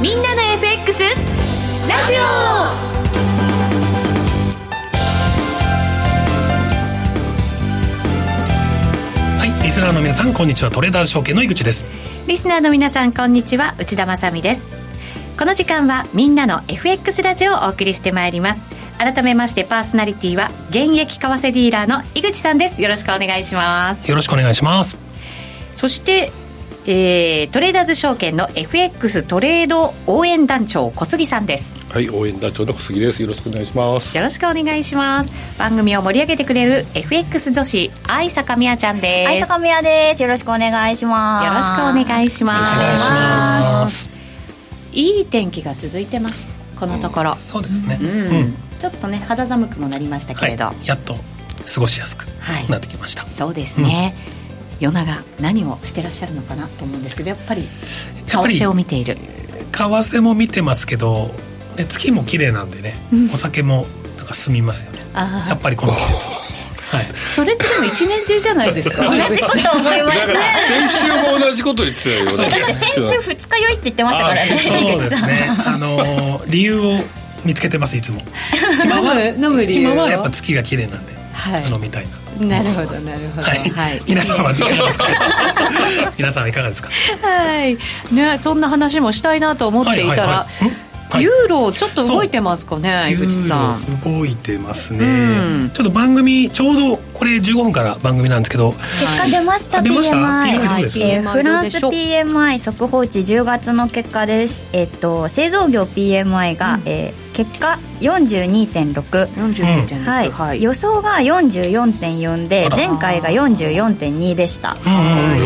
みんなの FX ラジオ。はい、リスナーの皆さんこんにちは。トレーダーズ証券の井口です。リスナーの皆さんこんにちは。内田まさです。この時間はみんなの FX ラジオをお送りしてまいります。改めましてパーソナリティは現役為替ディーラーの井口さんです。よろしくお願いします。よろしくお願いします。そしてえー、トレーダーズ証券の FX トレード応援団長小杉さんです。はい応援団長の小杉です。よろしくお願いします。よろしくお願いします。番組を盛り上げてくれる FX 女子愛坂美也ちゃんです。愛坂美也です。よろしくお願いします。よろしくお願いします。いいい天気が続いてます。このところ、そうですね。うん。うん。ちょっとね肌寒くもなりましたけれど、はい、やっと過ごしやすくはい。なってきました、そうですね、夜長何をしてらっしゃるのかなと思うんですけどやっぱり為やっぱり替を見ている。為替も見てますけど、ね、月も綺麗なんでね、お酒もなんか進みますよね。あやっぱりこの季節は。い。それってでも一年中じゃないですか。同じこと思いました先週も同じこと言ってたよね。だって先週二日酔いって言ってましたからね。そうですね。あのー理由を見つけてますいつも。今 は飲む飲む理由を。今はやっぱ月が綺麗なんで、はい。飲みたいななるほどなるほど。はい、はい。皆さんはいかがですか？皆さんはいかがですか？はい。ねそんな話もしたいなと思っていたら、はいはいはい。ん？はい。ユーロちょっと動いてますかね井口さん。ユーロ動いてますね、うん。ちょっと番組ちょうどこれ15分から番組なんですけど。結果出ました出ました？PMI, フランス PMI 速報値10月の結果です。えっと製造業 PMI が、えー結果42.6 42.6はい、はい。予想が44.4で前回が44.2でした。うん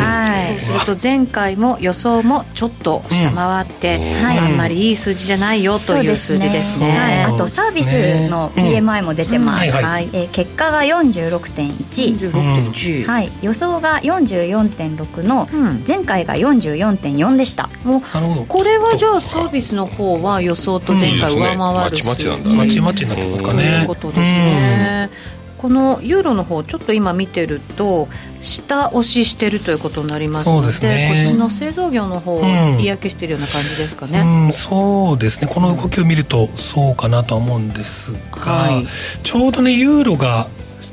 はい。そうすると前回も予想もちょっと下回って、はい。あんまりいい数字じゃないよという数字ですね。はい、あとサービスの PMI も出てます、うん。はいはい。えー結果が46.1 46.10、はい、予想が44.6のうん。前回が44.4でした、もうなるほど。これはじゃあサービスの方は予想と前回上回るまちまちなんだ。まちまちになってますかとねいうことですね、このユーロの方ちょっと今見てると下押ししてるということになりますのでですね。こっちの製造業の方、うん。嫌気してるような感じですかうん、ね、うんそうですね。この動きを見るとそうかなとは思うんですが、はい。ちょうどねユーロが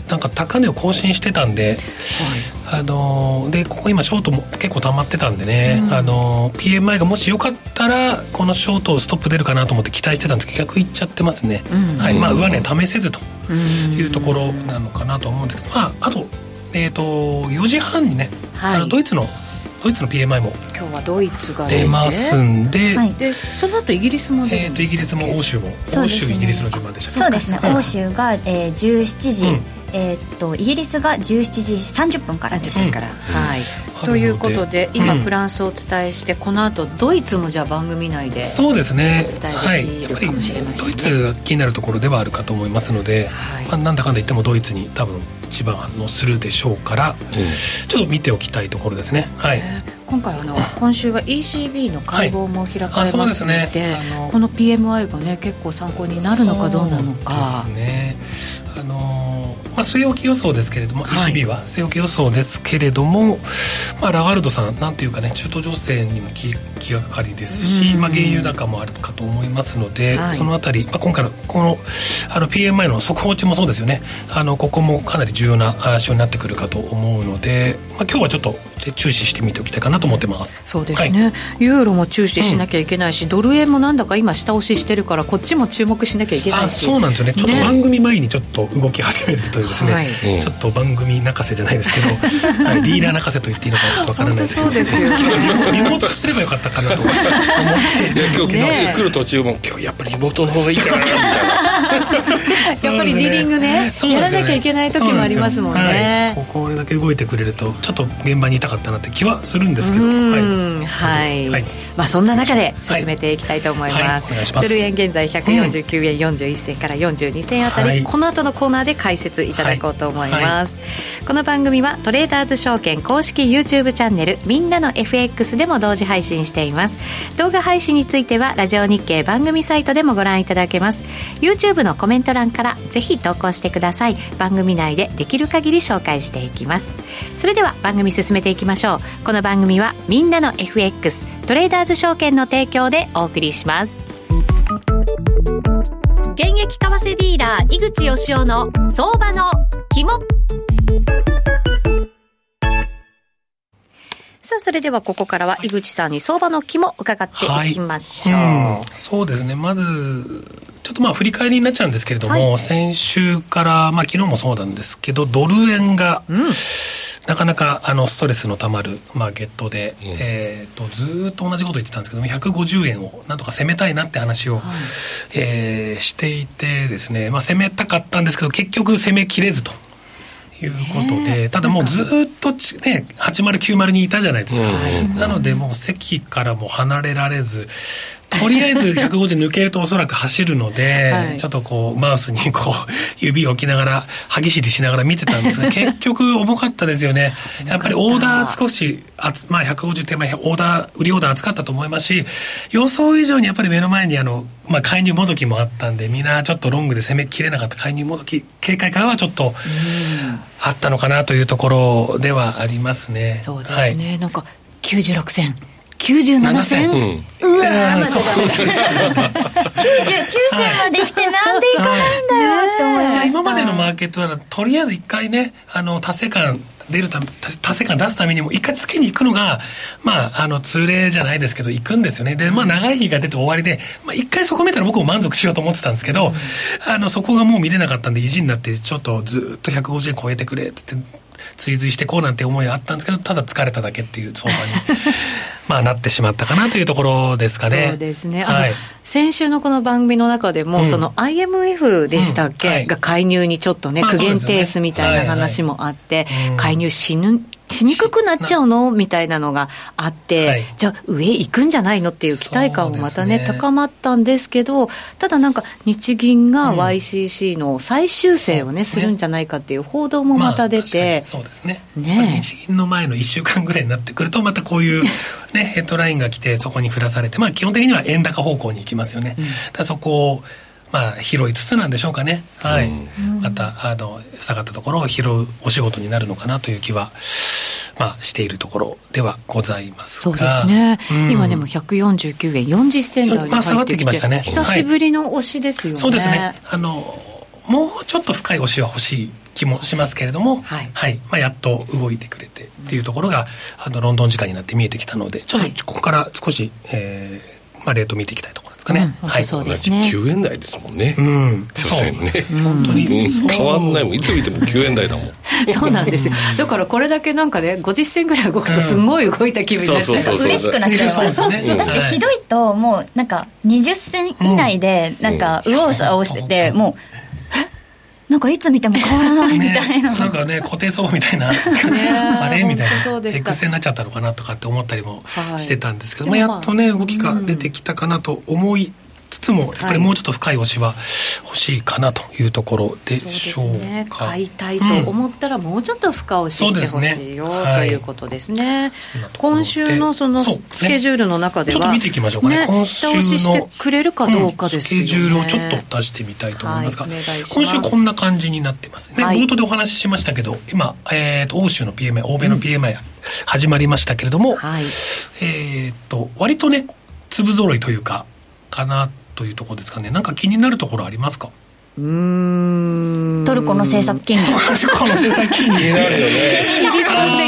なんか高値を更新してたんで、あのーでここ今ショートも結構溜まってたんでね、あのー PMI がもしよかったらこのショートストップ出るかなと思って期待してたんですけど逆いっちゃってますね、うん。はい。まあ、上値試せずというところなのかなと思うんですけど、まあ、あと,、えー、と4時半にね、はい。あのドイツのドイツの PMI も今日はドイツが出ますんで、はい。でその後イギリスも出えー、とイギリスも欧州もね。州イギリスの順番でしたそうですね。うん。欧州が、えー17時、うんえーっとイギリスが17時30分からです、30分から、はい。うんということで今、うん。フランスをお伝えしてこの後ドイツもじゃあ番組内でそうですね。はいやっぱりかもしれませんね。ドイツが気になるところではあるかと思いますので、はい。まあ、なんだかんだ言ってもドイツに多分一番反応するでしょうから、ちょっと見ておきたいところですね。はい、えー今回あの今週は ECB の会合も開かれまですので,、この PMI がね結構参考になるのかどうなのか。そうですね。あのーまあ、据え置き予想ですけれども、はい。ECB は据え置き予想ですけれども、まあ、ラガルドさんなんていうかね中東情勢にも気気がかかりですし、うんまあ、原油高もあるかと思いますので、はい。そのあたり、まあ、今回のこのあの PMI の速報値もそうですよね。あのここもかなり重要なあ指標になってくるかと思うので、まあ、今日はちょっと注視してみておきたいかなと思ってます。そうですね、ユーロも注視しなきゃいけないし、ドル円もなんだか今下押ししてるからこっちも注目しなきゃいけないあしそうなんですよね。ちょっとね。番組前にちょっと動き始めるというですね、はい。うん。ちょっと番組泣かせじゃないですけど、はい、ディーラー泣かせと言っていいのかちょっとわからないですけど。本当そうですよ今日リモートすればよかったかなと思って。今日、ねえ。来る途中も今日やっぱりリモートの方がいいかなみたいなやっぱりディリングね。そうなんですよやらなきゃいけない時もありますもんね。はい。ここれだけ動いてくれるとちょっと現場にいたかったなって気はするんですけど。うんはい、はい。まあそんな中で進めていきたいと思います,、はい。はい。お願いします。ドル円現在149円41銭から42銭あたり、はい。この後のコーナーで解説いただこうと思います、この番組はトレーダーズ証券公式 YouTube チャンネルみんなの FX でも同時配信しています。動画配信についてはラジオ日経番組サイトでもご覧いただけます。YouTube YouTube のコメント欄からぜひ投稿してください。番組内でできる限り紹介していきます。それでは番組進めていきましょう。この番組はみんなの FX トレーダーズ証券の提供でお送りします。現役為替ディーラー井口義雄の相場の肝。さあ、それではここからは井口さんに相場の肝伺っていきましょう。はい。うん、そうですね。まず、ちょっとまあ振り返りになっちゃうんですけれども、はい、先週から、まあ昨日もそうなんですけど、ドル円が、うん、なかなかあのストレスのたまるマーケットで、うん、えーと、ずっと同じこと言ってたんですけども150円をなんとか攻めたいなって話を、はい、えー、していてですね、まあ、攻めたかったんですけど結局攻めきれずということで、ただもうずっとね、8090にいたじゃないですか。なのでもう席からも離れられず、とりあえず150抜けるとおそらく走るので、はい、ちょっとこう、マウスにこう、指を置きながら、歯ぎしりしながら見てたんですが、結局重かったですよね。やっぱりオーダー少し、あまあ150手前、オーダー、売りオーダー厚かったと思いますし、予想以上にやっぱり目の前にあの、まあ介入もどきもあったんで、みんなちょっとロングで攻めきれなかった介入もどき、警戒感はちょっと、あったのかなというところではありますね。そうですね。はい、なんか、96銭。97銭、うん、うわー、までそうです99銭まで来てなんでいかないんだよって思いました。今までのマーケットはとりあえず一回ねあの達成感出るため達成感出すためにも一回つけに行くのがまああの通例じゃないですけど行くんですよね。でまあ長い日が出て終わりで、まあ、一回そこ見たら僕も満足しようと思ってたんですけど、うん、あのそこがもう見れなかったんで意地になってちょっとずっと150円超えてくれっつって追随してこうなんて思いはあったんですけどただ疲れただけっていう相場に まあなってしまったかなというところですかね。そうですね。はい、先週のこの番組の中でも、うん、その IMF でしたっけ、うん。はい、が介入にちょっとね、苦言提出みたいな話もあって、介入しぬしにくくなっちゃうの？みたいなのがあって、はい、じゃあ上行くんじゃないの？っていう期待感もまたね、ね。高まったんですけど、ただなんか日銀が YCC の再修正をね、うん、するんじゃないかっていう報道もまた出て、まあ、そうですね。ね日銀の前の1週間ぐらいになってくるとまたこういう、ね、ヘッドラインが来てそこに振らされて、まあ基本的には円高方向に行きますよね。うん、だそこをまあ、拾いつつなんでしょうかね、はい、うん、またあの下がったところを拾うお仕事になるのかなという気はまあ、しているところではございますそうですね、うん、今でも149円40銭台に入ってきて,、まあ、下がってきましたね。久しぶりの押しですよね、はい、そうですね。あのもうちょっと深い押しは欲しい気もしますけれども、はい、はい、まあ、やっと動いてくれてっていうところが、あのロンドン時間になって見えてきたのでちょっとここから少し、えーまあ、レート見ていきたいところですかね。うん、はい、そうですね。9円台ですもんね。うん。所詮ね。本当に、変わんないもん。いつ見ても9円台だもん。そうなんですよ。だからこれだけなんかね、50銭ぐらい動くとすごい動いた気分になっちゃう。嬉しくなっちゃいます。そうそう。だってひどいと、もうなんか20銭以内で、なんか右往左往してて、もう、なんかいつ見ても変わらないみたいな、ね、なんかね固定相場みたいな。あれ？みたいな。エクセになっちゃったのかなとかって思ったりもしてたんですけど、はい、まあ、やっとね動きが出てきたかなと思いつつも、やっぱりもうちょっと深い押しは欲しいかなというところでしょうか。うね、買いたいと思ったら、もうちょっと深押ししてほしいよ、うん。ね、ということですね。今週のそのスケジュールの中では、ちょっと見ていきましょうかね。今週のしてくれるかどうかですよね、スケジュールをちょっと出してみたいと思いますが、はい、今週こんな感じになってますね。冒頭でお話ししましたけど、今、えーと、欧州の PMI、欧米の PMI、始まりましたけれども、はい、えっ、と、割とね、粒揃いというか、かなというところですかね。なんか気になるところありますか？うん。トルコの政策金利。トルコの政策金利気になるよね。トルコって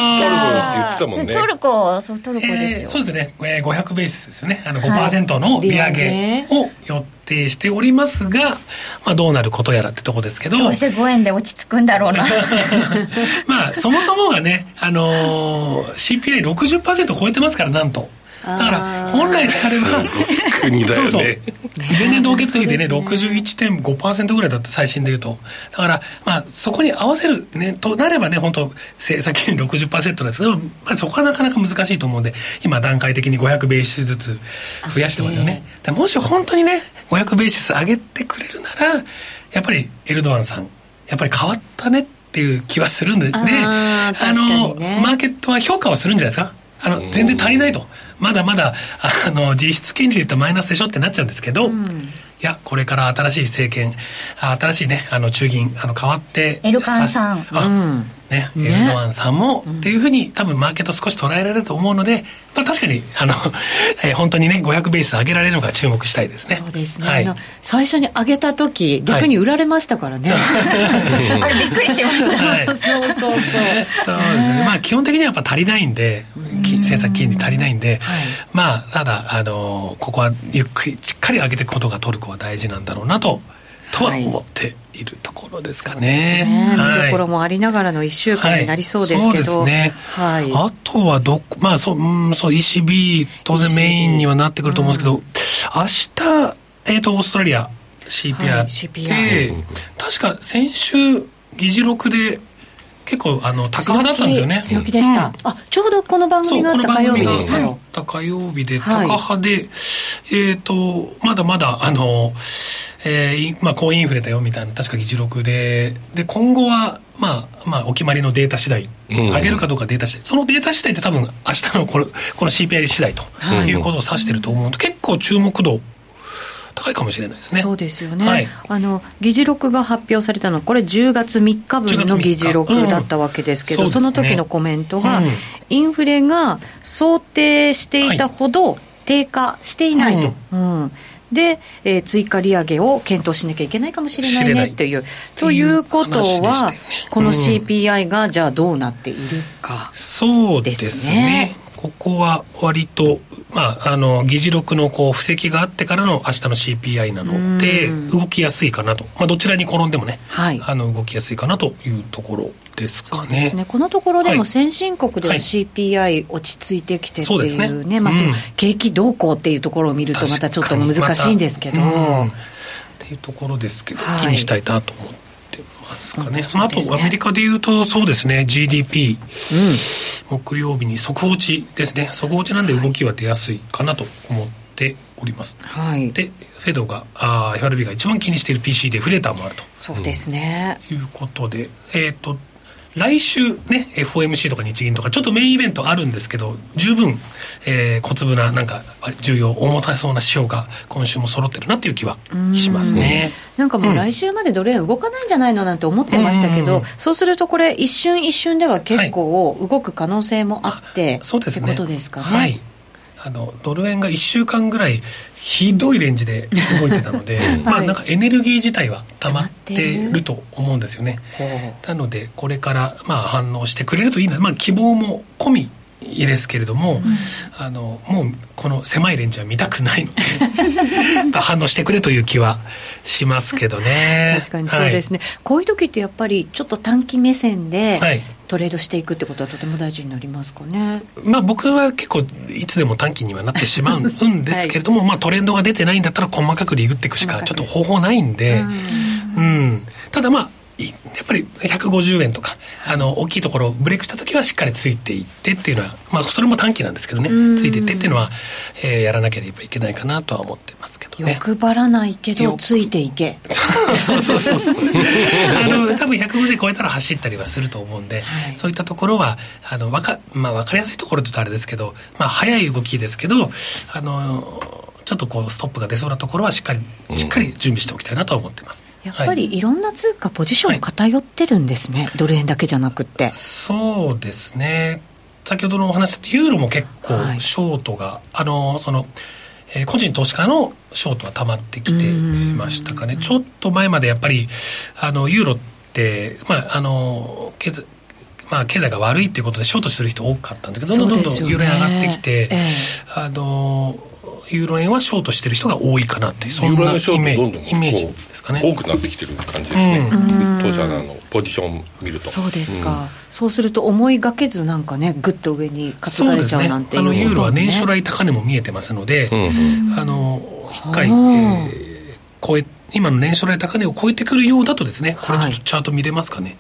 言ってたもんね。トルコそうトルコですよ、えー、そうですね、えー、500ベースですよね。あの5%の利上げ。を予定しておりますが、まあ、どうなることやらってとこですけど。どうして5円で落ち着くんだろうな。まあそもそもがね、あのー、CPI60% 超えてますからなんとだから本来であれば国だよね。そうそう。前年同月比でね61.5%ぐらいだった最新でいうと。だからまあそこに合わせるねとなればね本当政策金利60%ですけど、まあ、そこはなかなか難しいと思うんで今段階的に500ベーシスずつ増やしてますよね。もし本当にね500ベーシス上げてくれるならやっぱりエルドアンさんやっぱり変わったねっていう気はするんで、ね、あの、マーケットは評価はするんじゃないですか？あの全然足りないと、まだまだあの実質金利で言ったらマイナスでしょってなっちゃうんですけど、うん、や、これから新しい政権、あ新しいね、あの中銀、あの変わって。エルカンさん。あ、うんね、ね。エルドアンさんも、っていうふうに多分マーケット少し捉えられると思うので、まあ確かに、あの、えー本当にね、500ベース上げられるのか注目したいですね。そうですね、はい。あの最初に上げた時逆に売られましたからね、あれびっくりしました。はい。そうそうそう。そうですね。まあ基本的にはやっぱ足りないんで、金政策金利足りないんで、まあただ、あの、ここはゆっくり、しっかり上げていくことがトルコは大事なんだろうなと、とははい。思っているところですかね。ね。見どころもありながらの1週間になりそうですけど、はい。そうですね。はいあとはどこ、まあそう、うん、そう、ECB、当然メインにはなってくると思うんですけど、明日、えっ、と、オーストラリアいって、CPI 確か先週、議事録で、結構、あの、高派だったんですよね。強気でした、うん。あちょうどこの番組があった火曜日でした。あよ火曜日で、はい高派で、えっ、と、まだまだ、あの、えーいまあ、高インフレだよみたいな、確か議事録で、で、今後は、まあ、まあ、お決まりのデータ次第、うん。上げるかどうかデータ次第、そのデータ次第って多分、明日のこれ、この CPI 次第とはいいうことを指してると思うと、結構注目度、高いかもしれないですね。そうですよね、はい。あの議事録が発表されたのはこれ10月3日分10月3日。の議事録だったわけですけど、うん。そねの時のコメントが、うん。インフレが想定していたほど低下していないと。うん。で、えー追加利上げを検討しなきゃいけないかもしれないねっていう。ということっていう話でしたはよね、このうん。CPI がじゃあどうなっているか。そうですね。ねここは割と、まあ、あの、議事録のこう、布石があってからの明日の CPI なので、うん。動きやすいかなと。まあ、どちらに転んでもね、はい。あの、動きやすいかなというところですかね。ね。このところではい。も先進国でははい。CPI 落ち着いてきてっていうそうですね。ね、まあそのうん。景気動向っていうところを見るとまたちょっと難しいんですけど、っていうところですけど、はい。気にしたいなと思ってますかね。うんその後、そうですねアメリカで言うと、そうですね、GDP、うん木曜日に速報値ですね。速報値なんで動きは出やすいかなと思っております。はい。で、フェドが、あー FRB が一番気にしている PC でフレーターもあるとそうですね。いうことで、えっ、と、来週ね、FOMC とか日銀とか、ちょっとメインイベントあるんですけど、十分、えー小粒な、なんか、重要、重たそうな指標が今週も揃ってるなっていう気はしますね。なんかもう来週までドル円動かないんじゃないのなんて思ってましたけど、うんそうするとこれ一瞬一瞬では結構動く可能性もあって、そうですね。ってことですかね。はい。あの、ドル円が1週間ぐらいひどいレンジで動いてたので、まあなんかエネルギー自体は溜まってると思うんですよね。なので、これからまあ反応してくれるといいな、まあ希望も込みですけれども、あの、もうこの狭いレンジは見たくないので、まあ反応してくれという気はしますけどね。確かにそうですね、こういう時ってやっぱりちょっと短期目線ではいトレードしていくってことはとても大事になりますかね。まあ僕は結構いつでも短期にはなってしまうんですけれども、まあトレンドが出てないんだったら細かくリグっていくしかちょっと方法ないんで、うん。ただまあ、いやっぱり150円とか、あの、大きいところブレイクした時はしっかりついていってっていうのは、まあそれも短期なんですけどね、うんついていってっていうのは、えーやらなければいけないかなとは思ってますけどね。欲張らないけど欲ついていけ。そうそうそうそう。あの、多分150超えたら走ったりはすると思うんで、はいそういったところは、あの、わか、まあ、わかりやすいところと言うとあれですけど、まあ、早い動きですけど、あの、ちょっとこう、ストップが出そうなところはしっかり、しっかり準備しておきたいなとは思ってます。やっぱはい。りいろんな通貨ポジション偏ってるんですね、ドル円だけじゃなくって。そうですね。先ほどのお話だと、ユーロも結構はい。ショートが、あの、その、えー個人投資家のショートは溜まってきていましたかね。ちょっと前までやっぱり、あの、ユーロって、まあ、あの、経済、まあ、経済が悪いっていうことでショートする人多かったんですけど、どんどんどんどんユーロ円上がってきて、ええ。あの、ユーロ円はショートしてる人が多いかなっていう、そんなイメートどんどんージイメージこですかね。う多くなってきてる感じですね。うん。当社のポジション見ると。そうですか、そうすると思いがけずなんかねぐっと上に担がれちゃうなんていうあのユーロは年初来来高値も見えてますので、うんうん。あの一回、えはあー超え今の年初来高値を超えてくるようだとですね、これちょっとチャート見れますかね。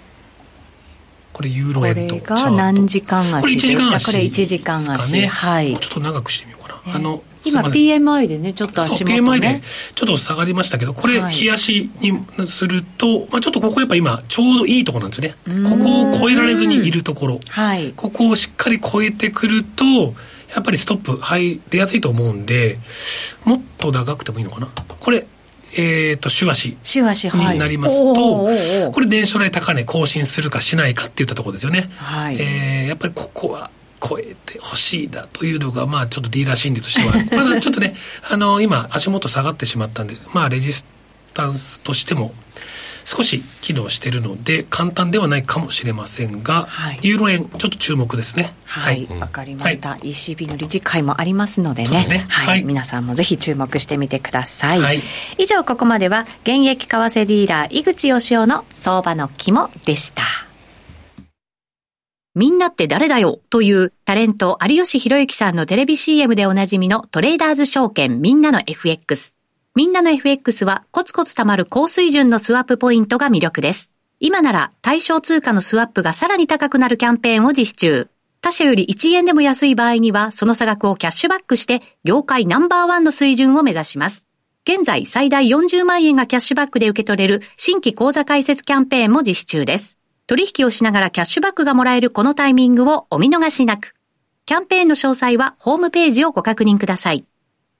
これユーこロ円とれチャート。が何時間これ1足です時間足。かこれ1時間です足、かね。はい。もうちょっと長くしてみようかな。あの今 PMI でねちょっと足元 PMI でねちょっと下がりましたけど、これ、はい冷やしにすると、まあ、ちょっとここやっぱ今、ちょうどいいところなんですよね。ここを超えられずにいるところ。はいここをしっかり超えてくると、やっぱりストップ入りやすいと思うんで、もっと長くてもいいのかな？これ、えっ、と、週足。週足、はい。になりますと、これ、年初来高値更新するかしないかっていったところですよね。はい。えー、やっぱりここは、超えてほしいだというのが、まあ、ちょっとディーラー心理としては、まだちょっとね、あの、今、足元下がってしまったんで、まあ、レジスタンスとしても、少し機能しているので簡単ではないかもしれませんが、はい、ユーロ円ちょっと注目ですね。はい。わ、はい、かりました、はい、ECB の理事会もありますのでね、ね、はい、はい、皆さんもぜひ注目してみてください、はい、以上ここまでは現役為替ディーラー井口義雄の相場の肝でしたみんなって誰だよというタレント有吉弘行さんのテレビ CM でおなじみのトレーダーズ証券みんなの FX。みんなの FX はコツコツ貯まる高水準のスワップポイントが魅力です。今なら対象通貨のスワップがさらに高くなるキャンペーンを実施中。他社より1円でも安い場合にはその差額をキャッシュバックして業界ナンバーワンの水準を目指します。現在最大40万円がキャッシュバックで受け取れる新規口座開設キャンペーンも実施中です。取引をしながらキャッシュバックがもらえるこのタイミングをお見逃しなく。キャンペーンの詳細はホームページをご確認ください。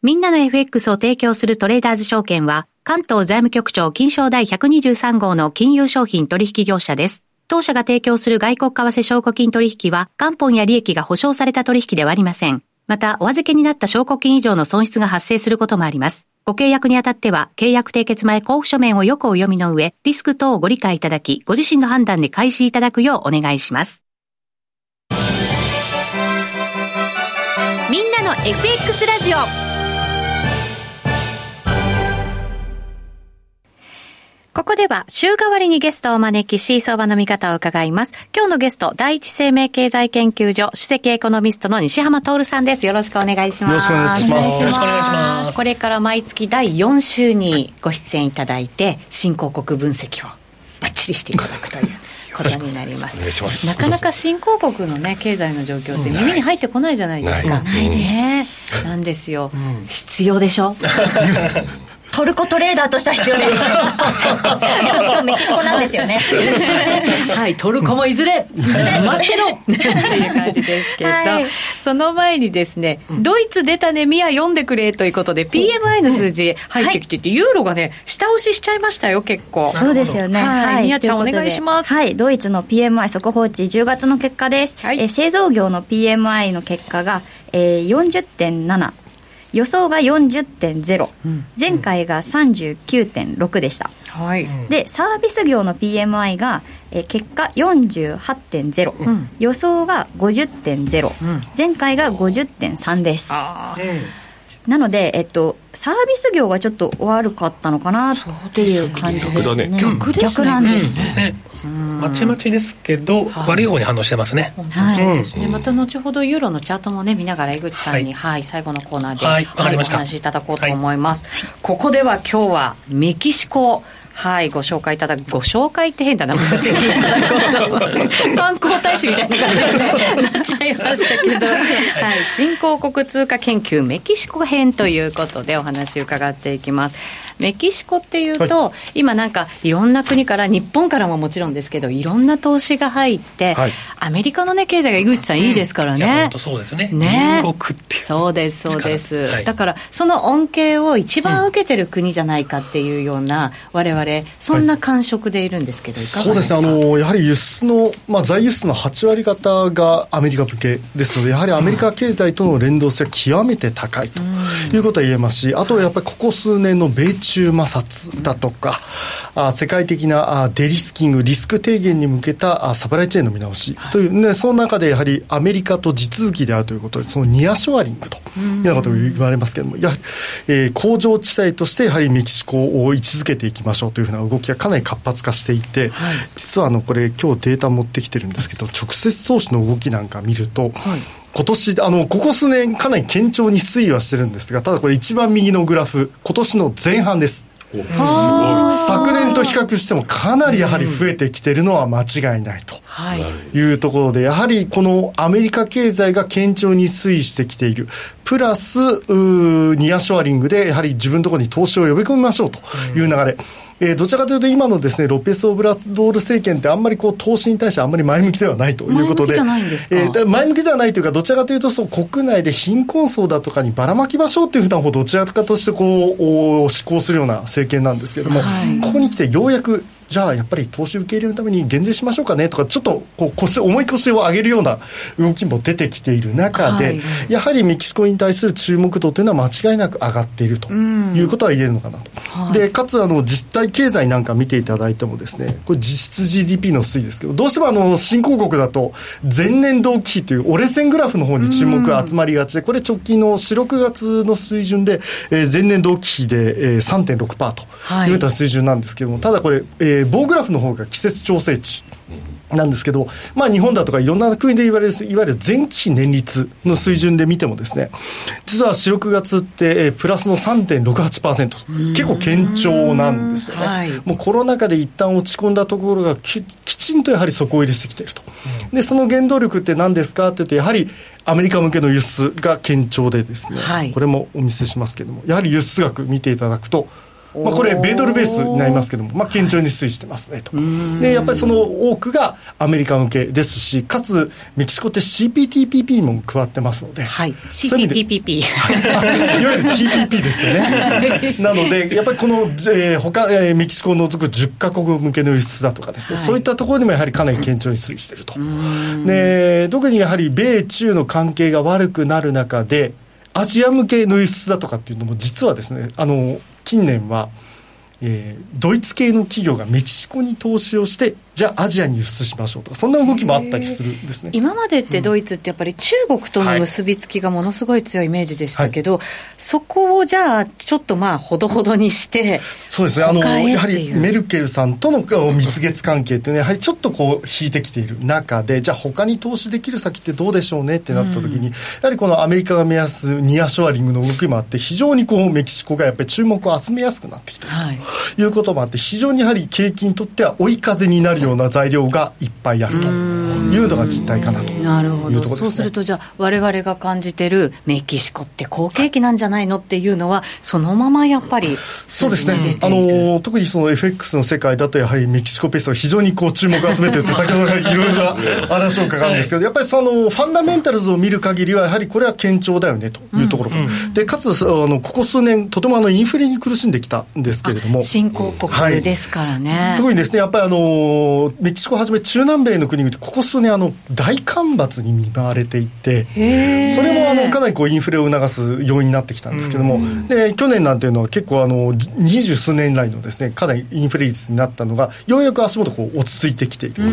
みんなの FX を提供するトレーダーズ証券は、関東財務局長金賞第123号の金融商品取引業者です。当社が提供する外国為替証拠金取引は、元本や利益が保証された取引ではありません。また、お預けになった証拠金以上の損失が発生することもあります。ご契約にあたっては、契約締結前交付書面をよくお読みの上、リスク等をご理解いただき、ご自身の判断で開始いただくようお願いします。みんなの FX ラジオここでは週替わりにゲストをお招きし、相場の見方を伺います。今日のゲスト、第一生命経済研究所首席エコノミストの西浜徹さんです。よろしくお願いします。よろしくお願いします。よろしくお願いします。これから毎月第4週にご出演いただいて、新興国分析をバッチリしていただくという。ことになります。なかなか新興国のね経済の状況って耳に入ってこないじゃないですか。ないです。なんですよ。必要でしょ？トルコトレーダーとしては必要です。でも今日メキシコなんですよね。はいトルコもいずれ、待ってろ。っていう感じですけど、はい、その前にですね、ドイツ出たねミア読んでくれということで PMI の数字入ってきてて、ユーロがね下押ししちゃいましたよ結構。そうですよね。はい、ミアちゃんお願いします。はい。ドイツの PMI 速報値10月の結果です、はい、え製造業の PMI の結果が、えー、40.7予想が40.0、うん、前回が39.6でした、はい、でサービス業の PMI が、えー、結果48.0、うん、予想が50.0、うん、前回が50.3です。なので、えっと、サービス業がちょっと悪かったのかなっていう感じですね。逆ですね。逆なんですね、まちまちですけど、悪い方に反応してますね。はい。また後ほどユーロのチャートもね見ながら江口さんに、はい、最後のコーナーで、はい、お話しいただこうと思います。ここでは今日はメキシコはい、ご紹介いただく、ご紹介って変だな、ご説明いただこうと、観光大使みたいな感じになっちゃいましたけど、はい、新興国通貨研究メキシコ編ということでお話伺っていきます。メキシコっていうと、はい、今なんかいろんな国から日本からももちろんですけどいろんな投資が入って、はい、アメリカのね経済が井口さんいいですからね、うん、そうですね。ね。そうですそうです、はい、だからその恩恵を一番受けてる国じゃないかっていうような、うん、我々そんな感触でいるんですけど、そうですね。あのやはり輸出の、まあ、在輸出の8割方がアメリカ向けですのでやはりアメリカ経済との連動性は極めて高いということは言えますしあとはやっぱりここ数年の米中摩擦だとか、あ世界的なデリスキング、リスク低減に向けたサプライチェーンの見直しという、ね、その中でやはりアメリカと地続きであるということで、そのニアショアリングというようなことを言われますけれども、やはり、えー、工場地帯としてやはりメキシコを位置づけていきましょうというふうな動きがかなり活発化していて、はい、実はあのこれ、今日データ持ってきてるんですけど、直接投資の動きなんか見ると、はい今年、あの、ここ数年かなり堅調に推移はしてるんですが、ただこれ一番右のグラフ、今年の前半です。昨年と比較してもかなりやはり増えてきてるのは間違いないというところで、やはりこのアメリカ経済が堅調に推移してきている、プラス、ニアショアリングでやはり自分のところに投資を呼び込みましょうという流れ。えー、どちらかというと今のですねロペス・オブラドール政権ってあんまりこう投資に対してあんまり前向きではないということで前向きでえー、前向きではないというかどちらかというとそう国内で貧困層だとかにばらまきましょうというふうなどちらかとしてこう施行するような政権なんですけれども、はい、ここに来てようやくじゃあやっぱり投資受け入れるために減税しましょうかねとか、ちょっとこう腰重い腰を上げるような動きも出てきている中で、はい、やはりメキシコに対する注目度というのは間違いなく上がっているということは言えるのかなと。はい、でかつあの実体経済なんか見ていただいてもですね、これ実質 GDP の推移ですけど、どうしてもあの新興国だと前年同期比という折れ線グラフの方に注目が集まりがちで、これ直近の4、6月の水準で、えー、前年同期比で、えー、3.6%というような水準なんですけども、ただこれ、えー、棒グラフの方が季節調整値。なんですけど、まあ、日本だとかいろんな国で言われる、いわゆる前期比年率の水準で見てもですね、実は4、6月って、えプラスの3.68%、結構堅調なんですよね、はい、もうコロナ禍で一旦落ち込んだところがき、きちんとやはり底入れしてきていると、でその原動力って何ですかって言うと、やはりアメリカ向けの輸出が堅調でですね、はい、これもお見せしますけれども、やはり輸出額見ていただくと、まあ、これ、米ドルベースになりますけども、まあ、堅調に推移してますねと。で、やっぱりその多くがアメリカ向けですし、かつ、メキシコって CPTPP も加わってますので、はい、CPTPP。いわゆる TPP ですよね。なので、やっぱりこの、えー、他、えー、メキシコを除く10か国向けの輸出だとかですね、はい、そういったところにもやはりかなり堅調に推移していると。で、特にやはり米中の関係が悪くなる中で、アジア向けの輸出だとかっていうのも実はですね、あの、近年は、えー、ドイツ系の企業がメキシコに投資をしてじゃあアジアに輸出しましょうとかそんな動きもあったりするんですね。今までってドイツってやっぱり中国との結びつきがものすごい強いイメージでしたけど、はい、そこをじゃあちょっとまあほどほどにしてそうですね。あのやはりメルケルさんとの蜜月関係っていうのはやはりちょっとこう引いてきている中でじゃあ他に投資できる先ってどうでしょうねってなった時に、うん、やはりこのアメリカが目安ニアショアリングの動きもあって非常にこうメキシコがやっぱり注目を集めやすくなってきているということもあって非常にやはり景気にとっては追い風になるような材料がいっぱいあるというのが実態かなと。いうところです、ね、そうするとじゃあ我々が感じてるメキシコって好景気なんじゃないのっていうのはそのままやっぱりそうですね。あの特にその FX の世界だとやはりメキシコペースは非常にこう注目を集めてるって先ほどからいろいろな話を伺うんですけど、やっぱりそのファンダメンタルズを見る限りはやはりこれは堅調だよねと。いうところ、うん。うん、でかつあのここ数年とてもあのインフレに苦しんできたんですけれども。新興国ですからね、はい、特にですねやっぱりあのメキシコはじめ中南米の国々ここ数年あの大干ばつに見舞われていてそれもあのかなりこうインフレを促す要因になってきたんですけども、で去年なんていうのは結構あの二十数年来のですねかなりインフレ率になったのがようやく足元こう落ち着いてきている。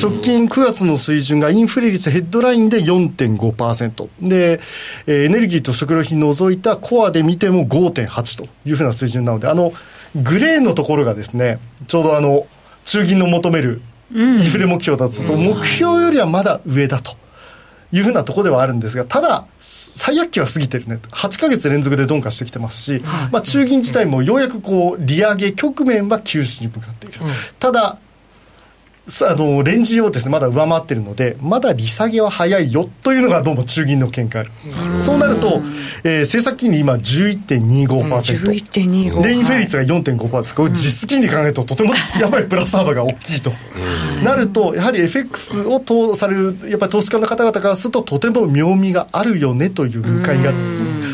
直近9月の水準がインフレ率ヘッドラインで4.5%で、えー、エネルギーと食料品除いたコアで見ても5.8というふうな水準なのであのグレーのところがですねちょうどあの中銀の求めるインフレ目標だとすると、目標よりはまだ上だと。いうふうなところではあるんですが、ただ、最悪期は過ぎてるねと。8か月連続で鈍化してきてますし、まあ中銀自体もようやくこう、利上げ局面は休止に向かっている。ただ、あのレンジをですねまだ上回ってるのでまだ利下げは早いよというのがどうも中銀の見解。そうなると、えー、政策金利今11.25%、うん、11.25でインフレ率が4.5%ですこれ実質金利考えるととても やっぱりプラス幅が大きいと。なるとやはり FX を投されるやっぱり投資家の方々からするととても妙味があるよねという向かいが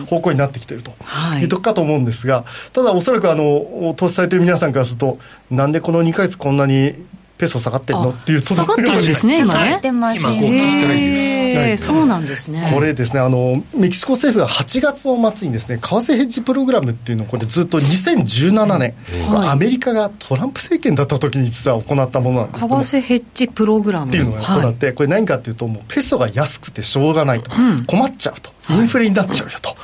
方向になってきていると。い。うとこかと思うんですがただおそらくあの投資されている皆さんからするとなんでこの2か月こんなにペソ下がってるの？っていう下がってるんですね、今ね。今、こう聞きたいです。そうなんですね。これですね、あの、メキシコ政府が8月の末にですね、為替ヘッジプログラムっていうのをこれずっと2017年、うんアメリカがトランプ政権だった時に実は行ったものなんです。為替ヘッジプログラム。っていうのが行って、はい、これ何かっていうと、もうペソが安くてしょうがないと、うん、困っちゃうと。インフレになっちゃうよと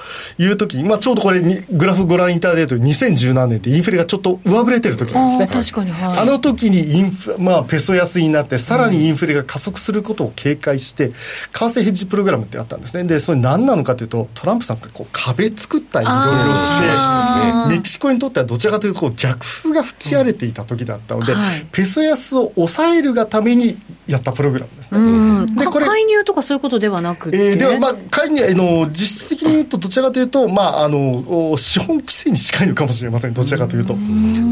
いう時に、まあ、ちょうどこれにグラフご覧いただいたと2017年でインフレがちょっと上振れてる時なんですね。確かに、はい、あの時にインフ、まあ、ペソ安になって、さらにインフレが加速することを警戒して、為替ヘッジプログラムってあったんですね。で、それ何なのかというと、トランプさんがこう壁作ったりいろいろして、メキシコにとってはどちらかというとこう逆風が吹き荒れていた時だったので、うんはい、ペソ安を抑えるがためにやったプログラムですね。うん。でこれ介入とかそういうことではなくて、えーでは、まあ、介入あの実質的に言うと、どちらかというと、まあ、あのお資本規制に近いのかもしれません、どちらかというと。と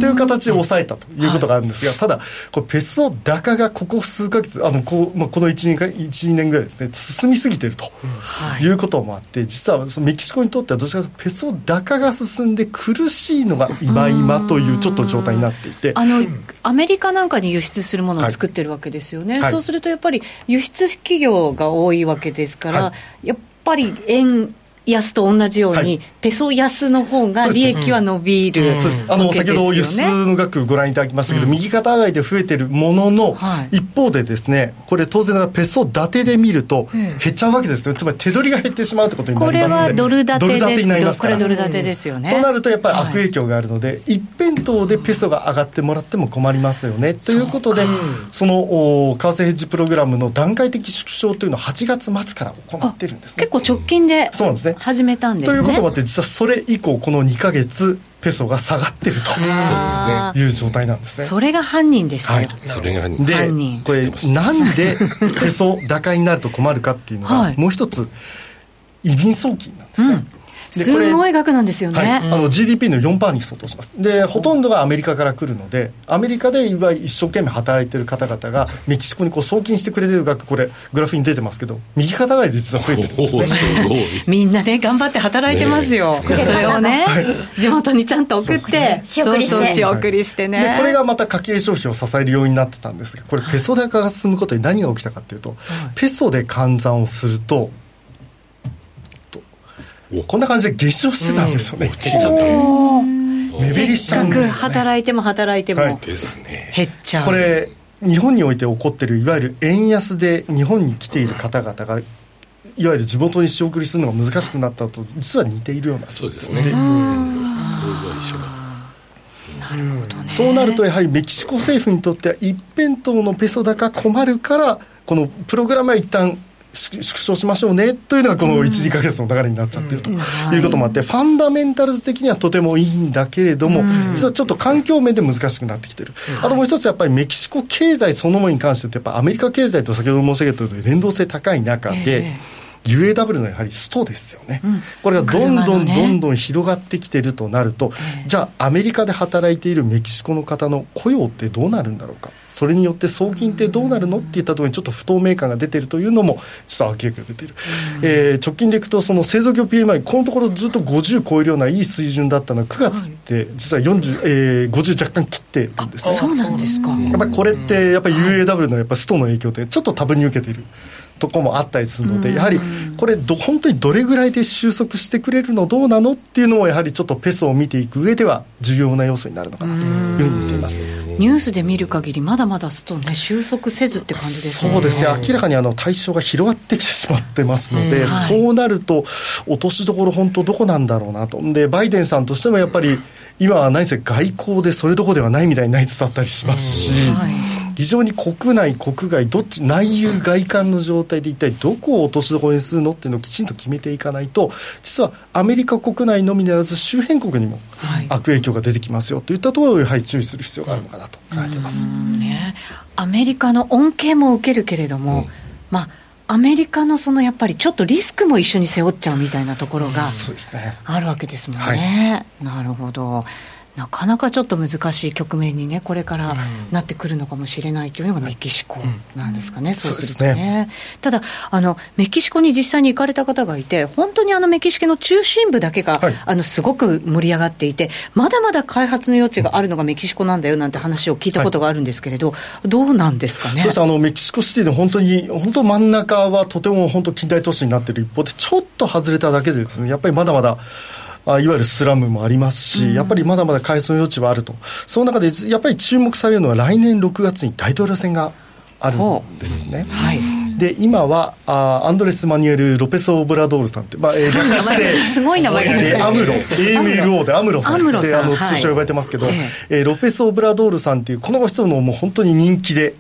いう形で抑えたということがあるんですが、ただ、これペソ高がここ数か月、あのこうまあ、この1、2, か1 2年ぐらいですね、進みすぎてるとい。うこともあって、実はそのメキシコにとっては、どちらかというと、ペソ高が進んで苦しいのが今今というちょっと状態になっていて。あのアメリカなんかに輸出するものを作ってるわけですよね、はい。そうするとやっぱり輸出企業が多いわけですから、はやっぱり円安と同じように、はい。ペソ安の方が利益は伸びる、うん。そうです。あの先ほど輸出の額ご覧いただきましたけど、右肩上がりで増えてるものの、はい。一方でですねこれ当然ながらペソ建てで見るとええ。減っちゃうわけですよ。つまり手取りが減ってしまうってことになこれりますのではドル建てドル建てですになりますから。これドル建てですよね。となるとやっぱり悪はい。影響があるので、一辺倒でペソが上がってもらっても困りますよね。ということでそのお為替ヘッジプログラムの段階的縮小というのを8月末から行ってるんですね。結構直近でそうなんですね始めたんですね。ということもあって実はそれ以降この2か月ペソが下がってるあという状態なんですね。それが犯人でしたよ。はい。それがで犯人これなんでペソ高になると困るかっていうのが、はい。もう一つ移民送金なんですね、うん。ですごい額なんですよね。はい、あの GDP の4%に相当します。でほとんどがアメリカから来るのでアメリカでいわゆる一生懸命働いてる方々がメキシコにこう送金してくれてる額これグラフに出てますけど右肩上がりで実は増えてるんですね。おおすごい。みんなね、頑張って働いてますよ。それをね、地元にちゃんと送って、仕送りしてそうそう仕送りしてね。でこれがまた家計消費を支える要因になってたんですがこれペソ高が進むことに何が起きたかっていうと、ペソで換算をするとこんな感じで減少してたんですよね、落ちた。ね目減りしちゃうんですよ、ね、働いても働いてはい。もですね。減っちゃう。これ日本において起こってるいわゆる円安で日本に来ている方々がいわゆる地元に仕送りするのが難しくなったと実は似ているような。そうですね。で構造は一緒だそうなるとやはりメキシコ政府にとっては一辺倒のペソ高困るからこのプログラムは一旦縮縮小しましょうねというのがこの12か月の流れになっちゃってるとい。うこともあってファンダメンタルズ的にはとてもいいんだけれども実はちょっと環境面で難しくなってきてる。あともう一つやっぱりメキシコ経済そのものに関してやっぱアメリカ経済と先ほど申し上げたように連動性高い中で、え UAW のやはりストですよね、これがどんどんどんどん広がってきてるとなると、じゃあアメリカで働いているメキシコの方の雇用ってどうなるんだろうかそれによって送金ってどうなるのっていったところにちょっと不透明感が出てるというのも実は明らかに出てる、えー直近でいくとその製造業 PMI このところずっと50超えるようないい水準だったのが9月って実は40、えー50若干切ってるんですね。そうなんですか。やっぱりこれってやっぱり UAW のやっぱストの影響ってちょっと多分に受けているとこもあったりするので、やはりこれど本当にどれぐらいで収束してくれるのどうなのっていうのもやはりちょっとペソを見ていく上では重要な要素になるのかなというふうに見ています。ニュースで見る限り、まだまだストね、収束せずって感じですね。そうですね、明らかにあの対象が広がってきてしまってますので、はいそうなると、落としどころ、本当、どこなん。だろうなと、でバイデンさん。としてもやっぱり、今は何せ外交でそれどころではないみたいになりつつあったりしますし。はい非常に国内、国外、どっち、内憂外患の状態で一体どこを落としどころにするのっていうのをきちんと決めていかないと、実はアメリカ国内のみならず周辺国にもはい悪影響が出てきますよといったところをやはり注意する必要があるのかなと考えています。ね、アメリカの恩恵も受けるけれども、まあ、アメリカのそのやっぱりちょっとリスクも一緒に背負っちゃうみたいなところが。あるわけですもんね。なるほど。なかなかちょっと難しい局面にね、これからなってくるのかもしれないというのがメキシコなんですかね、そうするとそうですね。ただあの、メキシコに実際に行かれた方がいて、本当にあのメキシコの中心部だけが、はい。あのすごく盛り上がっていて、まだまだ開発の余地があるのがメキシコなんだよなんて話を聞いたことがあるんですけれど、どうなんですかね？そしてあのメキシコシティの本当に本当真ん中はとても本当近代都市になっている一方でちょっと外れただけでですねやっぱりまだまだあいわゆるスラムもありますし、やっぱりまだまだ改装余地はあると。その中でやっぱり注目されるのは来年6月に大統領選があるんですね。はい。で今はあアンドレス・マニュエル・ロペス・オブラドールさんって、まあ、えー略してすごい名前がえーアムロ AMLO でアムロさん。であのはい通称呼ばれてますけど、ええーロペス・オブラドールさんっていうこの人のもう本当に人気で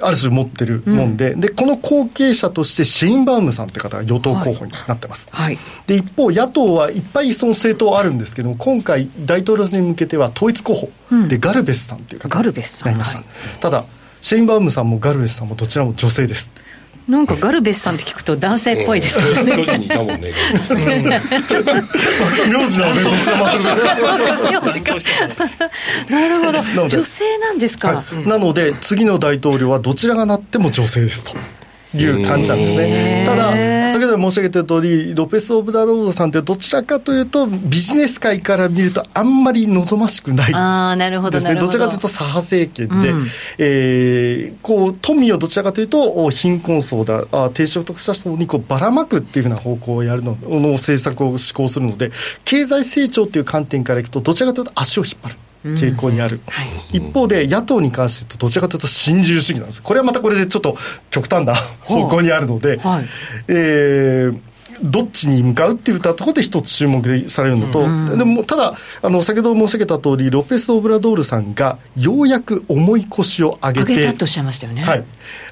ある種持ってるもんで,、でこの後継者としてシェインバウムさんって方が与党候補になってます、はい。で一方野党はいっぱいその政党あるんですけども今回大統領選に向けては統一候補。でガルベスさんっていう方ガルベスさん。になりました、はい。ただシェインバウムさんもガルベスさんもどちらも女性ですなんかガルベスさんって聞くと男性っぽいですけどね、巨人にいたもんね。名字のね なるほど。女性なんですか、はい。なので次の大統領はどちらがなっても女性ですという感じなんですね。ただ先ほど申し上げた通りロペス・オブダロードさんってどちらかというとビジネス界から見るとあんまり望ましくない。ああなるほどですね、ど。どちらかというと左派政権で、うん。えーこう富をどちらかというとお貧困層だあ低所得者層にこうばらまくっていうふうな方向をやるのの政策を施行するので経済成長という観点からいくとどちらかというと足を引っ張る。傾向にある、一方で野党に関してどちらかというと新自由主義なんです。これはまたこれでちょっと極端な方向にあるので、はい。えーどっちに向かうっていったところで一つ注目されるのと、でもただあの先ほど申し上げた通りロペス・オブラドールさんがようやく重い腰を上げて上げたとおっしゃいましたよね、はい、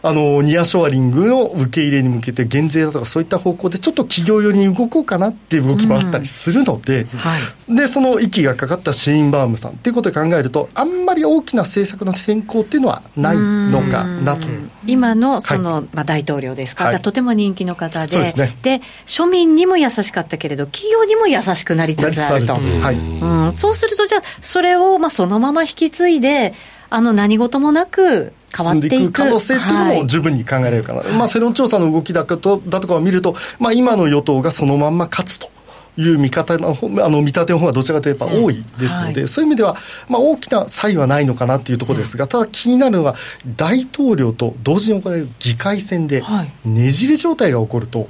あのニアショアリングの受け入れに向けて減税だとかそういった方向でちょっと企業寄りに動こうかなっていう動きもあったりするので、はい。でその息がかかったシェインバームさんっていうことで考えるとあんまり大きな政策の変更っていうのはないのかなと。今のその、まあ、大統領ですか？ら、はい。とても人気の方で。ですね。で庶民にも優しかったけれど企業にも優しくなりつつあると、はいうん、そうするとじゃあそれをまあそのまま引き継いであの何事もなく変わっていく。いく可能性っていうのも十分に考えられるかな、まあ、世論調査の動きだとだとかを見ると、まあ、今の与党がそのまんま勝つと。いう見方の方あの見立ての方がどちらかというとやっぱ多いですので、はい。そういう意味では、まあ、大きな差異はないのかなっていうところですが、ただ気になるのが、大統領と同時に行われる議会選ではい、ねじれ状態が起こると、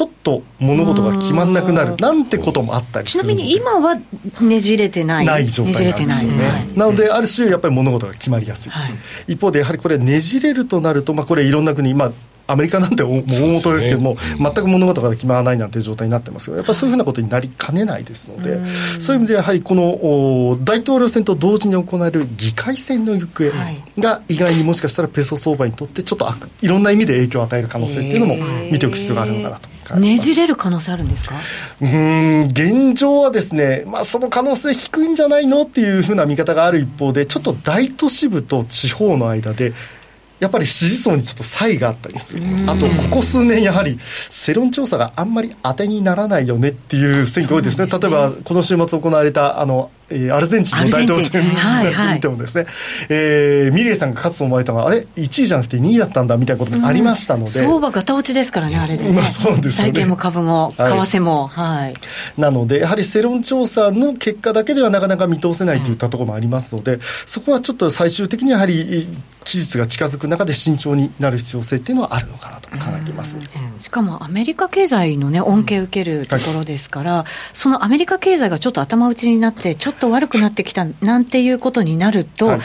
ちょっと物事が決まんなくなるなんてこともあったりすちなみに今はねじれてない。ない状態なんですよね、はい。なのである種やっぱり物事が決まりやすい、はい。一方でやはりこれねじれるとなると、まあ、これいろんな国、まあアメリカなんて大元ですけども、全く物事が決まらないなんていう状態になってますけど、やっぱりそういうふうなことになりかねないですので、そういう意味でやはりこのお大統領選と同時に行われる議会選の行方はい。が意外にもしかしたらペソ相場にとってちょっとあいろんな意味で影響を与える可能性っていうのも見ておく必要があるのかなと。ねじれる可能性あるんですか？うーん現状はですね、まあ、その可能性低いんじゃないの？っていうふうな見方がある一方で、ちょっと大都市部と地方の間で、やっぱり支持層にちょっと差異があったりする。あと、ここ数年やはり、世論調査があんまり当てにならないよねっていう選挙多いですね。例えば、この週末行われた、あの、えーアルゼンチンの大統領選アルゼンチン。はいはい。見てもですね、えーミレイさんが勝つと思われたのが、あれ ?1 位じゃなくて2位だったんだみたいなこともありましたので。相場ガタ落ちですからねあれでね、まあそうですよね。債券も株も為はい。替も。はい、なので、やはり世論調査の結果だけではなかなか見通せないといったところもありますので、そこはちょっと最終的にやはり期日が近づく中で慎重になる必要性っていうのはあるのかなと考えています。しかもアメリカ経済のね、恩恵を受けるところですから、そのアメリカ経済がちょっと頭打ちになって、ちょっと悪くなってきたなんていうことになると、はい。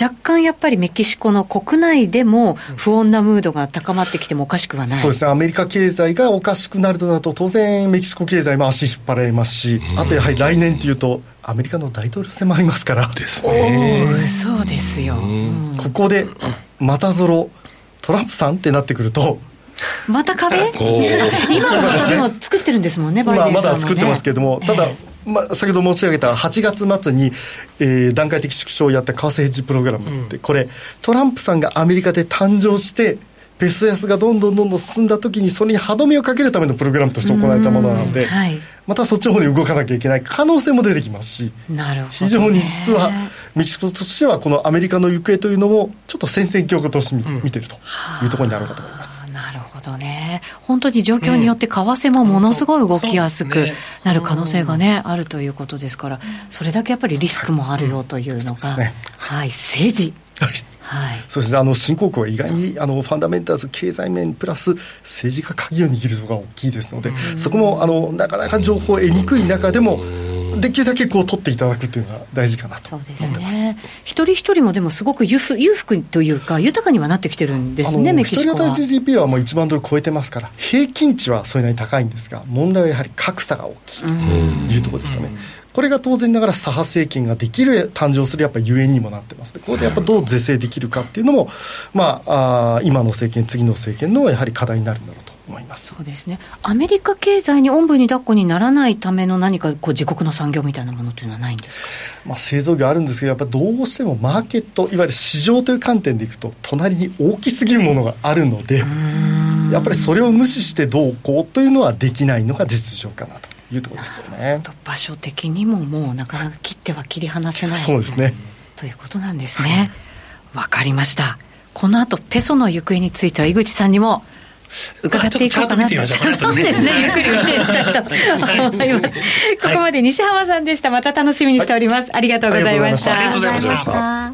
若干やっぱりメキシコの国内でも不穏なムードが高まってきてもおかしくはない。そうですね、アメリカ経済がおかしくなるとなると、当然、メキシコ経済も足引っ張られますし、あとやはり来年というと、アメリカの大統領選もありますから、ですおね。ーそうですよ。うん。ここでまたぞろ、トランプさんってなってくると、また壁？今の方でも作ってるんですもんね、バイまあ、デンさんも、ね。まだ作ってますけれども、ただ、まあ、先ほど申し上げた8月末に、えー段階的縮小をやった為替ヘッジプログラムって、これ、トランプさんがアメリカで誕生して、ペソ安がどんどんどんどん進んだときに、それに歯止めをかけるためのプログラムとして行われたものなので、うん。はいまたそっちの方に動かなきゃいけない。可能性も出てきますし、なるほどね。非常に実はメキシコとしては、このアメリカの行方というのも、ちょっと戦々恐々として見見てるというところになるかと思います。あーなるほどね、本当に状況によって為替もものすごい動きやすくなる可能性がね、あるということですから、それだけやっぱりリスクもあるよというのが、そうですね。はい、政治、はい、そうですね、あの新興国は意外にあのファンダメンタルズ、経済面プラス政治が鍵を握るのが大きいですので、そこもあのなかなか情報を得にくい中でも、できるだけこう取っていただくというのが大事かなと思ってます。ね、一人一人もでもすごく裕福裕福というか、豊かにはなってきてるんですね、メキシコは一人当たり。GDP はもう1万ドル超えてますから、平均値はそれなりに高いんですが、問題はやはり格差が大きいというところですよね。これが当然ながら左派政権ができる、誕生するやっぱりゆえんにもなってますでここでやっぱどう是正できるかっていうのも、まあ、あー今の政権、次の政権のやはり課題になるんだろうと思います。そうですね。アメリカ経済におんぶに抱っこにならないための何かこう自国の産業みたいなものというのはないんですか、まあ、製造業あるんですけどやっぱどうしてもマーケットいわゆる市場という観点でいくと隣に大きすぎるものがあるのでやっぱりそれを無視してどうこうというのはできないのが実情かなというところですよね場所的にももうなかなか切っては切り離せないそうですねということなんですねわ、かりましたこの後ペソの行方については井口さんにも伺っていこうかなと、そうですね、ゆっくり見ていきたいと思います。ここまで西浜さんでした。また楽しみにしております。ありがとうございました。ありがとうございました。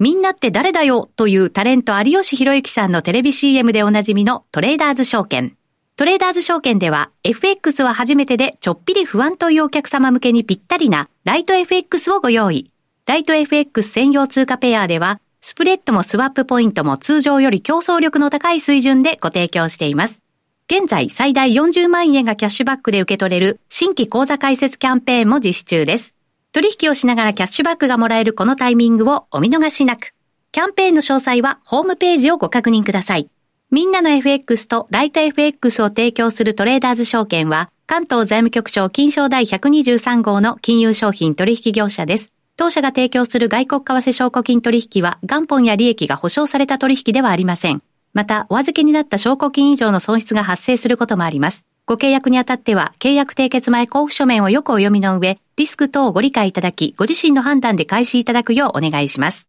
みんなって誰だよというタレント有吉弘行さんのテレビ CM でおなじみのトレーダーズ証券。トレーダーズ証券では FX は初めてでちょっぴり不安というお客様向けにぴったりなライト FX をご用意。ライト FX 専用通貨ペアではスプレッドもスワップポイントも通常より競争力の高い水準でご提供しています。現在最大40万円がキャッシュバックで受け取れる新規口座開設キャンペーンも実施中です。取引をしながらキャッシュバックがもらえるこのタイミングをお見逃しなく。キャンペーンの詳細はホームページをご確認ください。みんなの FX とライト FX を提供するトレーダーズ証券は関東財務局長金賞第123号の金融商品取引業者です。当社が提供する外国為替証拠金取引は元本や利益が保証された取引ではありません。また、お預けになった証拠金以上の損失が発生することもあります。ご契約にあたっては、契約締結前交付書面をよくお読みの上、リスク等をご理解いただき、ご自身の判断で開始いただくようお願いします。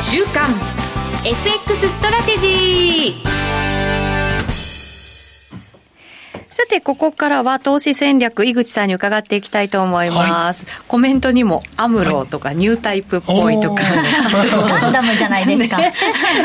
週刊 FX ストラテジー。さて、ここからは投資戦略、井口さんに伺っていきたいと思います。はい、コメントにも、アムロとか、ニュータイプっぽいとか、ランダムじゃないですか。ね、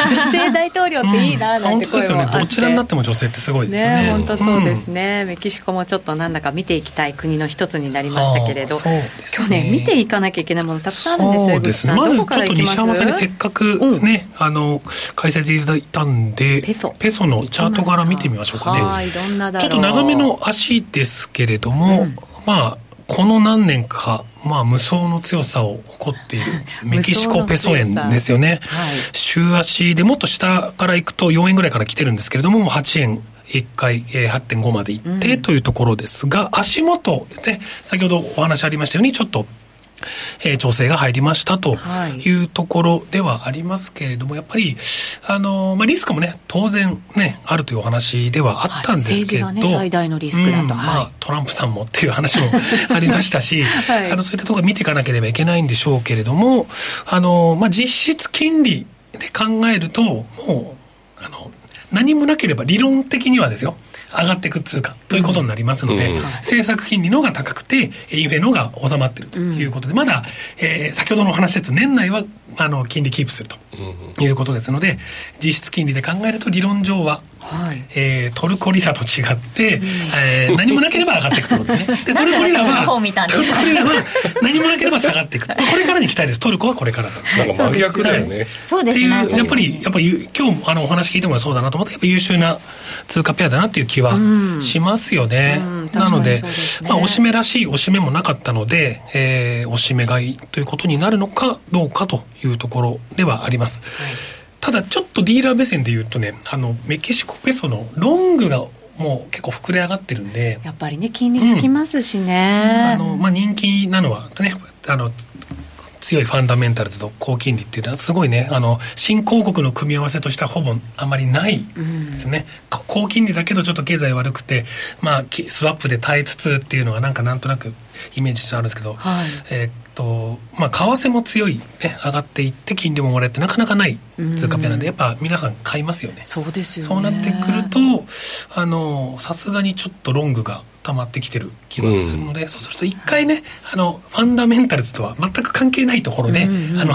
女性大統領っていいな、なんて声もあって、ね、どちらになっても女性ってすごいですよね。本当そうですね、うん、メキシコもちょっとなんだか見ていきたい国の一つになりましたけれど、ね、去年見ていかなきゃいけないものたくさんあるんですよ、そうですね。まずちょっと西山さんにせっかくね、うん、あの、解説いただいたんで、ペソ。ペソのチャートから見てみましょうかね。はい、どんなだろう。長めの足ですけれども、うん、まあこの何年か、まあ、無双の強さを誇っている メキシコペソ円ですよね、はい、週足でもっと下からいくと4円ぐらいから来てるんですけれども8円1回、えー、8.5までいってというところですが、うん、足元、ね、先ほどお話ありましたようにちょっとえー、調整が入りましたとい。うところではありますけれども、やっぱり、あのー、まあ、リスクもね、当然ね、あるというお話ではあったんですけど、はい。ね、最大のリスクだと、うん、まあ、トランプさんもっていう話も ありましたし、はい、あの、そういったところ見ていかなければいけないんでしょうけれども、あのー、まあ、実質金利で考えると、もう、あの、何もなければ理論的にはですよ、上がっていく通貨ということになりますので、うん、政策金利の方が高くて、インフレの方が収まっているということで、うん、まだ、えー、先ほどのお話ですと、年内はあの金利キープするということですので、実質金利で考えると理論上は、はいえー、トルコリラと違って、うん、えー、何もなければ上がっていくとですね。で、トルコリラは、トルコリラは何もなければ下がっていくと。これからに期待です。トルコはこれからだ。なんか真逆だよね。そうですね。っていう、やっぱり、やっぱり今日あのお話聞いてもそうだなと思って、やっぱ優秀な通貨ペアだなっていう気はしますよね。なので、ね、まあ、おしめらしいおしめもなかったので、えー、おしめ買いということになるのかどうかというところではあります。はい、ただ、ちょっとディーラー目線で言うとね、あの、メキシコペソのロングがもう結構膨れ上がってるんで。やっぱりね、金利つきますしね。うん、あの、まあ、人気なのは、ね、あの、強いファンダメンタルズと高金利っていうのはすごいねあの新興国の組み合わせとしてはほぼあまりないですよね、うん、高金利だけどちょっと経済悪くて、まあ、スワップで耐えつつっていうのがなんかなんとなくイメージしてあるんですけど、はい、えー、っとまあ為替も強い、ね、上がっていって金利ももらえてなかなかない通貨ペアなんで、やっぱ皆さん買いますよね。そうですよ、ね、そうなってくるとあのさすがにちょっとロングが溜まってきてる気がするので、うん、そうすると一回ねあのファンダメンタルズとは全く関係ないところで、うんうん、あの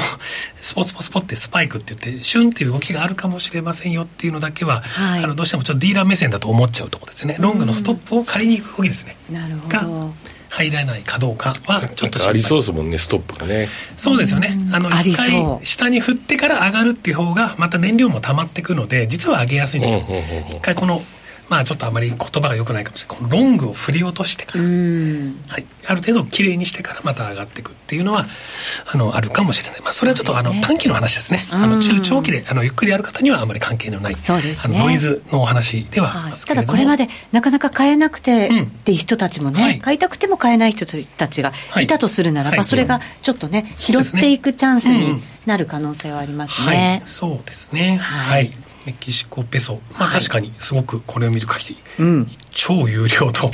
スポスポスポってスパイクって言ってシュンっていう動きがあるかもしれませんよっていうのだけは、はい、あのどうしてもちょっとディーラー目線だと思っちゃうところですよね、ロングのストップを借りに行く動きですね、うん、なるほど入らないかどうかはちょっとありそうですもんねストップがね。そうですよね。あの一回下に振ってから上がるっていう方がまた燃料も溜まってくので実は上げやすいんですよ、一回このまあちょっとあまり言葉が良くないかもしれない。このロングを振り落としてから、はい、ある程度きれいにしてからまた上がっていくっていうのはあのあるかもしれない、まあ、それはちょっと、あの短期の話ですね。あの中長期であのゆっくりやる方にはあまり関係のないそうです、ね、あのノイズのお話でははい、ただこれまでなかなか買えなくてっていう人たちもね、はい、買いたくても買えない人たちがい。たとするならば、はい、それがちょっとね拾っていくチャンスになる可能性はありますね。そうですね。はいメキシコペソ、まあ、確かにすごくこれを見る限り、はい、超有料と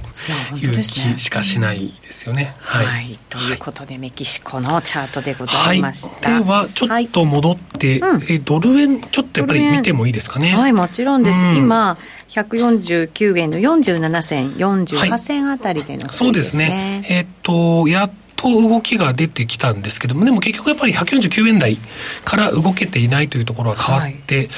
いう気しかしないですよね。はい、はい、ということで、メキシコのチャートでございました。はい、ではちょっと戻って、うん、えドル円ちょっとやっぱり見てもいいですかね？はいもちろんです、うん、今149円の47銭48銭あたりでの、ね、そうですね。えー、っとやっと動きが出てきたんですけどもでも結局やっぱり149円台から動けていないというところは変わって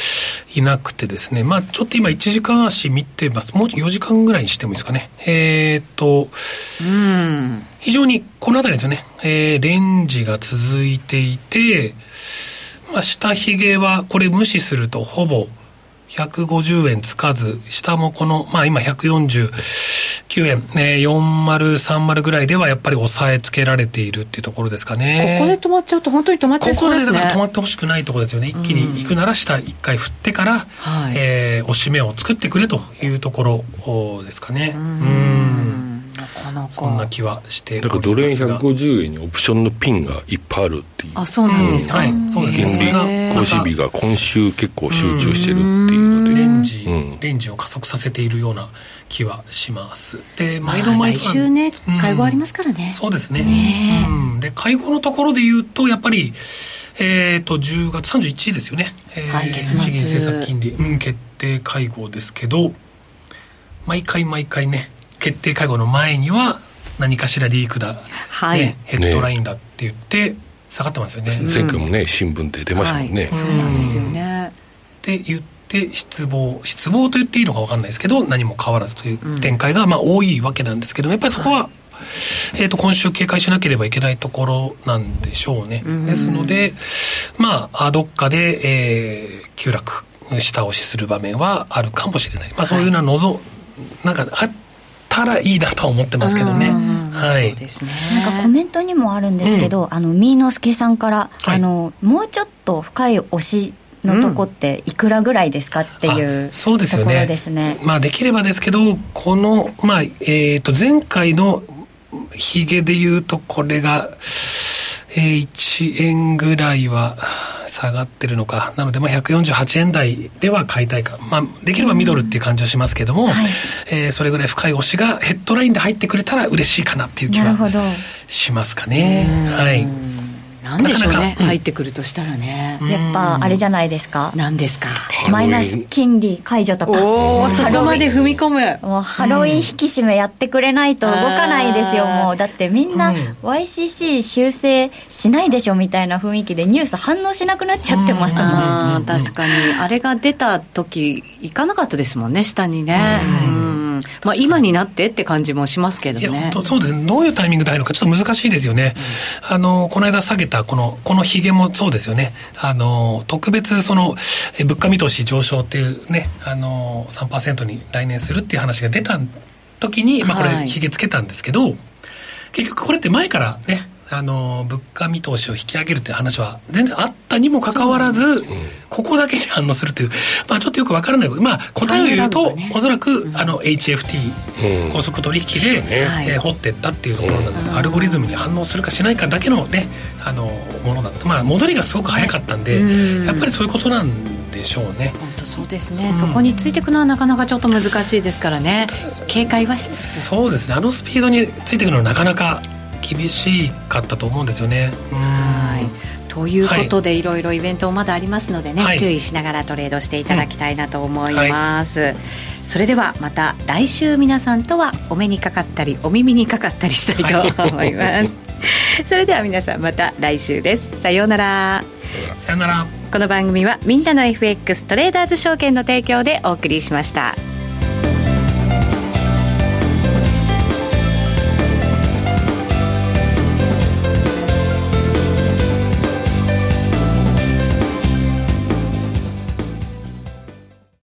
い。なくてですね、はい、まあちょっと今1時間足見てます。もう4時間ぐらいにしてもいいですかね。えー、っとうん。非常にこの辺りですよね、えー、レンジが続いていて、まあ、下髭はこれ無視するとほぼ150円つかず下もこのまあ今140 9円、えー、4030ぐらいではやっぱり抑えつけられているっていうところですかね。ここで止まっちゃうと本当に止まっちゃいそうですね。ここでだから止まってほしくないところですよね。一気に行くなら下一回振ってから、はい、えー、押し目を作ってくれというところですかね。うんそんな気はしてだからドル円150円にオプションのピンがいっぱいあるっていう。あそうなんですか、うん、はい。そうですね。それが更新日が今週結構集中してるっていうので。レンジ、うん、レンジを加速させているような気はします。で毎度毎度、まあ、来週ね、会合ありますからね。そうですね。ね、うん、で会合のところで言うとやっぱりえーと、と10月31日ですよね、えーはい、月末。日銀政策金利、うん、決定会合ですけど毎回毎回ね決定会合の前には何かしらリークだ、はい。ね、ヘッドラインだって言って下がってますよね、前回もね新聞で出ましたもんね、はい、そうなんですよね。って言って失望失望と言っていいのか分かんないですけど何も変わらずという展開がまあ多いわけなんですけどやっぱりそこは、はい。えー、と今週警戒しなければいけないところなんでしょうね。ですので、まあ、どっかで、えー、急落、下押しする場面はあるかもしれない。まあ、そういうのはのぞ、はい、なんかあったらいいなとは思ってますけどね。はい。そうですね。なんかコメントにもあるんですけど、うん、あの、みーのすけさんから、はい、あの、もうちょっと深い押し、のとこっていくらぐらいですかっていう、そうですよねですね。まあできればですけどこのまあえっ、ー、と前回のヒゲでいうとこれが、えー、1円ぐらいは下がってるのか。なのでまあ148円台では買いたいか、まあ、できればミドルっていう感じはしますけども、はい、えー、それぐらい深い押しがヘッドラインで入ってくれたら嬉しいかなっていう気はしますかね。はいなんでしょうね、入ってくるとしたらね。やっぱ、あれじゃないですか？何ですか？マイナス金利解除とか。おお、そこまで踏み込む。もう、ハロウィン引き締めやってくれないと動かないですよ、もう。だってみんな、YCC 修正しないでしょみたいな雰囲気でニュース反応しなくなっちゃってますもん。あ確かに。あれが出た時、行かなかったですもんね、下にね。うんまあ、今になってって感じもしますけどね。いや、本当そうですね。どういうタイミングで入るかちょっと難しいですよね。うん、あの、この間下げたこの、このヒゲもそうですよね。あの、特別その、え物価見通し上昇っていうね、あの、3%に来年するっていう話が出た時に、まあこれヒゲつけたんですけど、はい、結局これって前からね、あの物価見通しを引き上げるという話は全然あったにもかかわらず、うん、ここだけに反応するという、まあ、ちょっとよくわからない、まあ、答えを言うと、ね、おそらく、うん、あの HFT、高速取引で、うんえー、掘っていったっていうところなので、アルゴリズムに反応するかしないかだけの,、ね、あのものだった、まあ、戻りがすごく早かったんで、やっぱりそういうことなんでしょうね。本当そうですね、そこについていくのはなかなかちょっと難しいですからね。警戒はしつつ。そうですね。あのスピードについていくのはなかなか厳しかったと思うんですよね。はい。ということで、はい、いろいろイベントもまだありますのでね、はい、注意しながらトレードしていただきたいなと思います、うん。はい、それではまた来週皆さんとはお目にかかったりお耳にかかったりしたいと思います、それでは皆さんまた来週です。さようなら。さようなら。この番組はみんなの FX トレーダーズ証券の提供でお送りしました